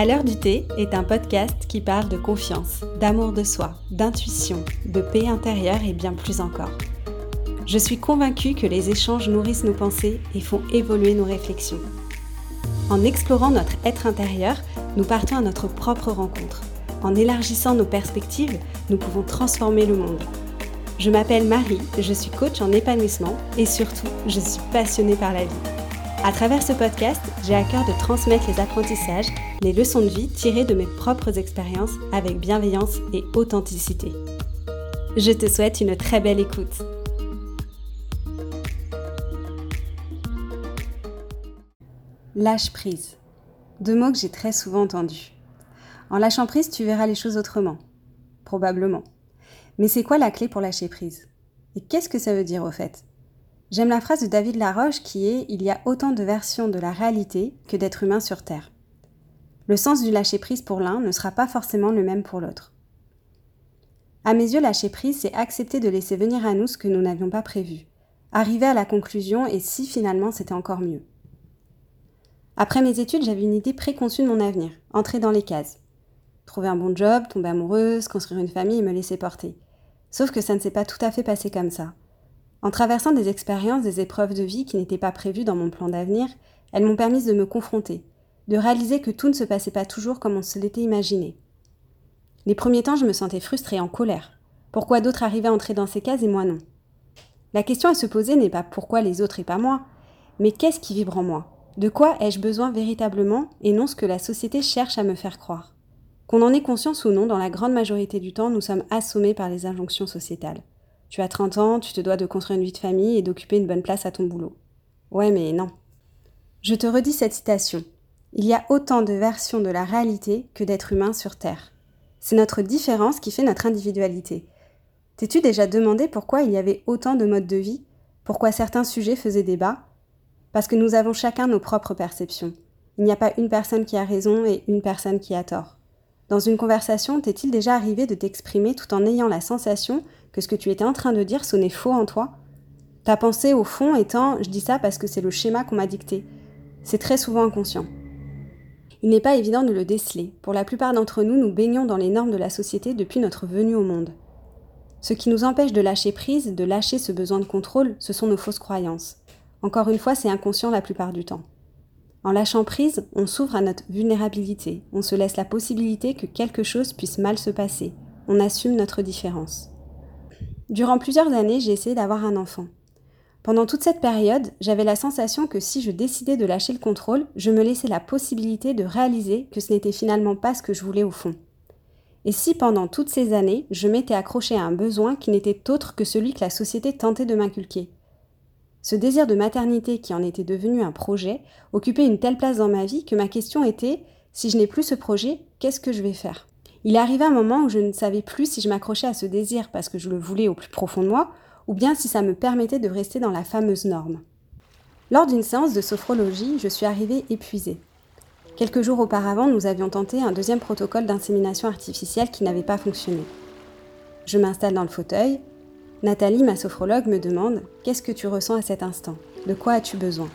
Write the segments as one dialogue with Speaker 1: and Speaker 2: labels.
Speaker 1: À l'heure du thé est un podcast qui parle de confiance, d'amour de soi, d'intuition, de paix intérieure et bien plus encore. Je suis convaincue que les échanges nourrissent nos pensées et font évoluer nos réflexions. En explorant notre être intérieur, nous partons à notre propre rencontre. En élargissant nos perspectives, nous pouvons transformer le monde. Je m'appelle Marie, je suis coach en épanouissement et surtout, je suis passionnée par la vie. À travers ce podcast, j'ai à cœur de transmettre les apprentissages, les leçons de vie tirées de mes propres expériences avec bienveillance et authenticité. Je te souhaite une très belle écoute. Lâche prise. Deux mots que j'ai très souvent entendus. En lâchant prise, tu verras les choses autrement. Probablement. Mais c'est quoi la clé pour lâcher prise? Et qu'est-ce que ça veut dire au fait? J'aime la phrase de David Laroche qui est Il y a autant de versions de la réalité que d'êtres humains sur Terre. Le sens du lâcher-prise pour l'un ne sera pas forcément le même pour l'autre. À mes yeux, lâcher prise, c'est accepter de laisser venir à nous ce que nous n'avions pas prévu, arriver à la conclusion et si finalement c'était encore mieux. Après mes études, j'avais une idée préconçue de mon avenir, entrer dans les cases. Trouver un bon job, tomber amoureuse, construire une famille et me laisser porter. Sauf que ça ne s'est pas tout à fait passé comme ça. En traversant des expériences, des épreuves de vie qui n'étaient pas prévues dans mon plan d'avenir, elles m'ont permis de me confronter, de réaliser que tout ne se passait pas toujours comme on se l'était imaginé. Les premiers temps, je me sentais frustrée, en colère. Pourquoi d'autres arrivaient à entrer dans ces cases et moi non? La question à se poser n'est pas pourquoi les autres et pas moi, mais qu'est-ce qui vibre en moi? De quoi ai-je besoin véritablement et non ce que la société cherche à me faire croire? Qu'on en ait conscience ou non, dans la grande majorité du temps, nous sommes assommés par les injonctions sociétales. Tu as 30 ans, tu te dois de construire une vie de famille et d'occuper une bonne place à ton boulot. Ouais, mais non. Je te redis cette citation. Il y a autant de versions de la réalité que d'êtres humains sur Terre. C'est notre différence qui fait notre individualité. T'es-tu déjà demandé pourquoi il y avait autant de modes de vie? Pourquoi certains sujets faisaient débat? Parce que nous avons chacun nos propres perceptions. Il n'y a pas une personne qui a raison et une personne qui a tort. Dans une conversation, t'est-il déjà arrivé de t'exprimer tout en ayant la sensation que ce que tu étais en train de dire sonnait faux en toi? Ta pensée au fond étant je dis ça parce que c'est le schéma qu'on m'a dicté. C'est très souvent inconscient. Il n'est pas évident de le déceler. Pour la plupart d'entre nous, nous baignons dans les normes de la société depuis notre venue au monde. Ce qui nous empêche de lâcher prise, de lâcher ce besoin de contrôle, ce sont nos fausses croyances. Encore une fois, c'est inconscient la plupart du temps. En lâchant prise, on s'ouvre à notre vulnérabilité, on se laisse la possibilité que quelque chose puisse mal se passer, on assume notre différence. Durant plusieurs années, j'ai essayé d'avoir un enfant. Pendant toute cette période, j'avais la sensation que si je décidais de lâcher le contrôle, je me laissais la possibilité de réaliser que ce n'était finalement pas ce que je voulais au fond. Et si pendant toutes ces années, je m'étais accroché à un besoin qui n'était autre que celui que la société tentait de m'inculquer? Ce désir de maternité qui en était devenu un projet occupait une telle place dans ma vie que ma question était si je n'ai plus ce projet, qu'est-ce que je vais faire? Il est arrivé un moment où je ne savais plus si je m'accrochais à ce désir parce que je le voulais au plus profond de moi, ou bien si ça me permettait de rester dans la fameuse norme. Lors d'une séance de sophrologie, je suis arrivée épuisée. Quelques jours auparavant, nous avions tenté un deuxième protocole d'insémination artificielle qui n'avait pas fonctionné. Je m'installe dans le fauteuil. Nathalie, ma sophrologue, me demande Qu'est-ce que tu ressens à cet instant? De quoi as-tu besoin?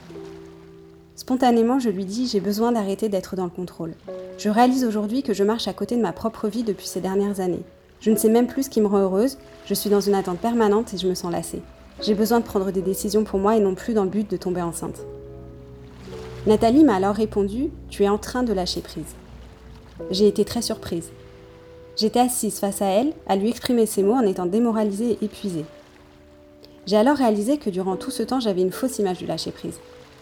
Speaker 1: Spontanément, je lui dis J'ai besoin d'arrêter d'être dans le contrôle. Je réalise aujourd'hui que je marche à côté de ma propre vie depuis ces dernières années. Je ne sais même plus ce qui me rend heureuse, je suis dans une attente permanente et je me sens lassée. J'ai besoin de prendre des décisions pour moi et non plus dans le but de tomber enceinte. Nathalie m'a alors répondu Tu es en train de lâcher prise. J'ai été très surprise. J'étais assise face à elle, à lui exprimer ces mots en étant démoralisée et épuisée. J'ai alors réalisé que durant tout ce temps, j'avais une fausse image du lâcher prise.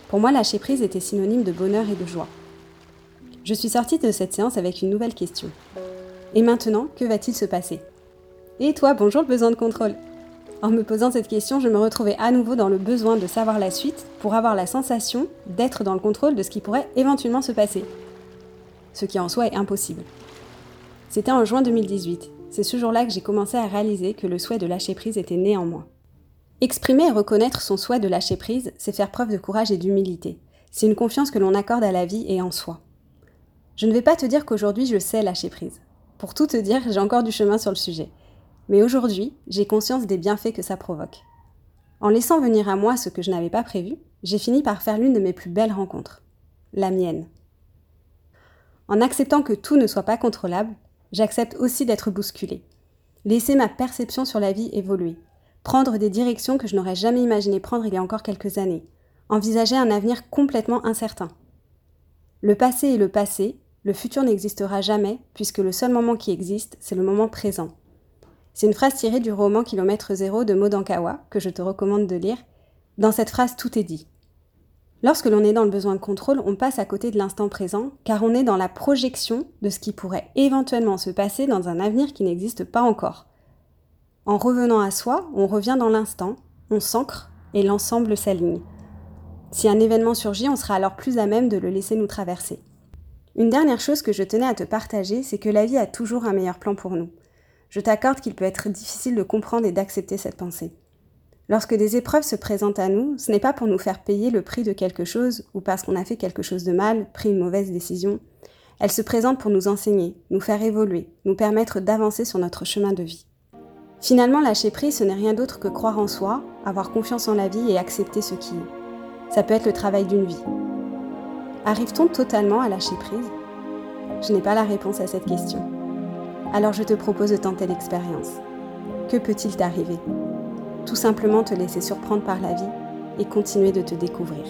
Speaker 1: Pour moi, lâcher prise était synonyme de bonheur et de joie. Je suis sortie de cette séance avec une nouvelle question. Et maintenant, que va-t-il se passer? Et toi, bonjour le besoin de contrôle En me posant cette question, je me retrouvais à nouveau dans le besoin de savoir la suite pour avoir la sensation d'être dans le contrôle de ce qui pourrait éventuellement se passer. Ce qui en soi est impossible. C'était en juin 2018. C'est ce jour-là que j'ai commencé à réaliser que le souhait de lâcher prise était né en moi. Exprimer et reconnaître son souhait de lâcher prise, c'est faire preuve de courage et d'humilité. C'est une confiance que l'on accorde à la vie et en soi. Je ne vais pas te dire qu'aujourd'hui je sais lâcher prise. Pour tout te dire, j'ai encore du chemin sur le sujet. Mais aujourd'hui, j'ai conscience des bienfaits que ça provoque. En laissant venir à moi ce que je n'avais pas prévu, j'ai fini par faire l'une de mes plus belles rencontres. La mienne. En acceptant que tout ne soit pas contrôlable, j'accepte aussi d'être bousculée. Laisser ma perception sur la vie évoluer. Prendre des directions que je n'aurais jamais imaginé prendre il y a encore quelques années. Envisager un avenir complètement incertain. Le passé est le passé, le futur n'existera jamais, puisque le seul moment qui existe, c'est le moment présent. C'est une phrase tirée du roman Kilomètre zéro de Modankawa, que je te recommande de lire. Dans cette phrase, tout est dit. Lorsque l'on est dans le besoin de contrôle, on passe à côté de l'instant présent, car on est dans la projection de ce qui pourrait éventuellement se passer dans un avenir qui n'existe pas encore. En revenant à soi, on revient dans l'instant, on s'ancre et l'ensemble s'aligne. Si un événement surgit, on sera alors plus à même de le laisser nous traverser. Une dernière chose que je tenais à te partager, c'est que la vie a toujours un meilleur plan pour nous. Je t'accorde qu'il peut être difficile de comprendre et d'accepter cette pensée. Lorsque des épreuves se présentent à nous, ce n'est pas pour nous faire payer le prix de quelque chose ou parce qu'on a fait quelque chose de mal, pris une mauvaise décision. Elles se présentent pour nous enseigner, nous faire évoluer, nous permettre d'avancer sur notre chemin de vie. Finalement, lâcher prise, ce n'est rien d'autre que croire en soi, avoir confiance en la vie et accepter ce qui est. Ça peut être le travail d'une vie. Arrive-t-on totalement à lâcher prise? Je n'ai pas la réponse à cette question. Alors je te propose de tenter l'expérience. Que peut-il t'arriver? Tout simplement te laisser surprendre par la vie et continuer de te découvrir.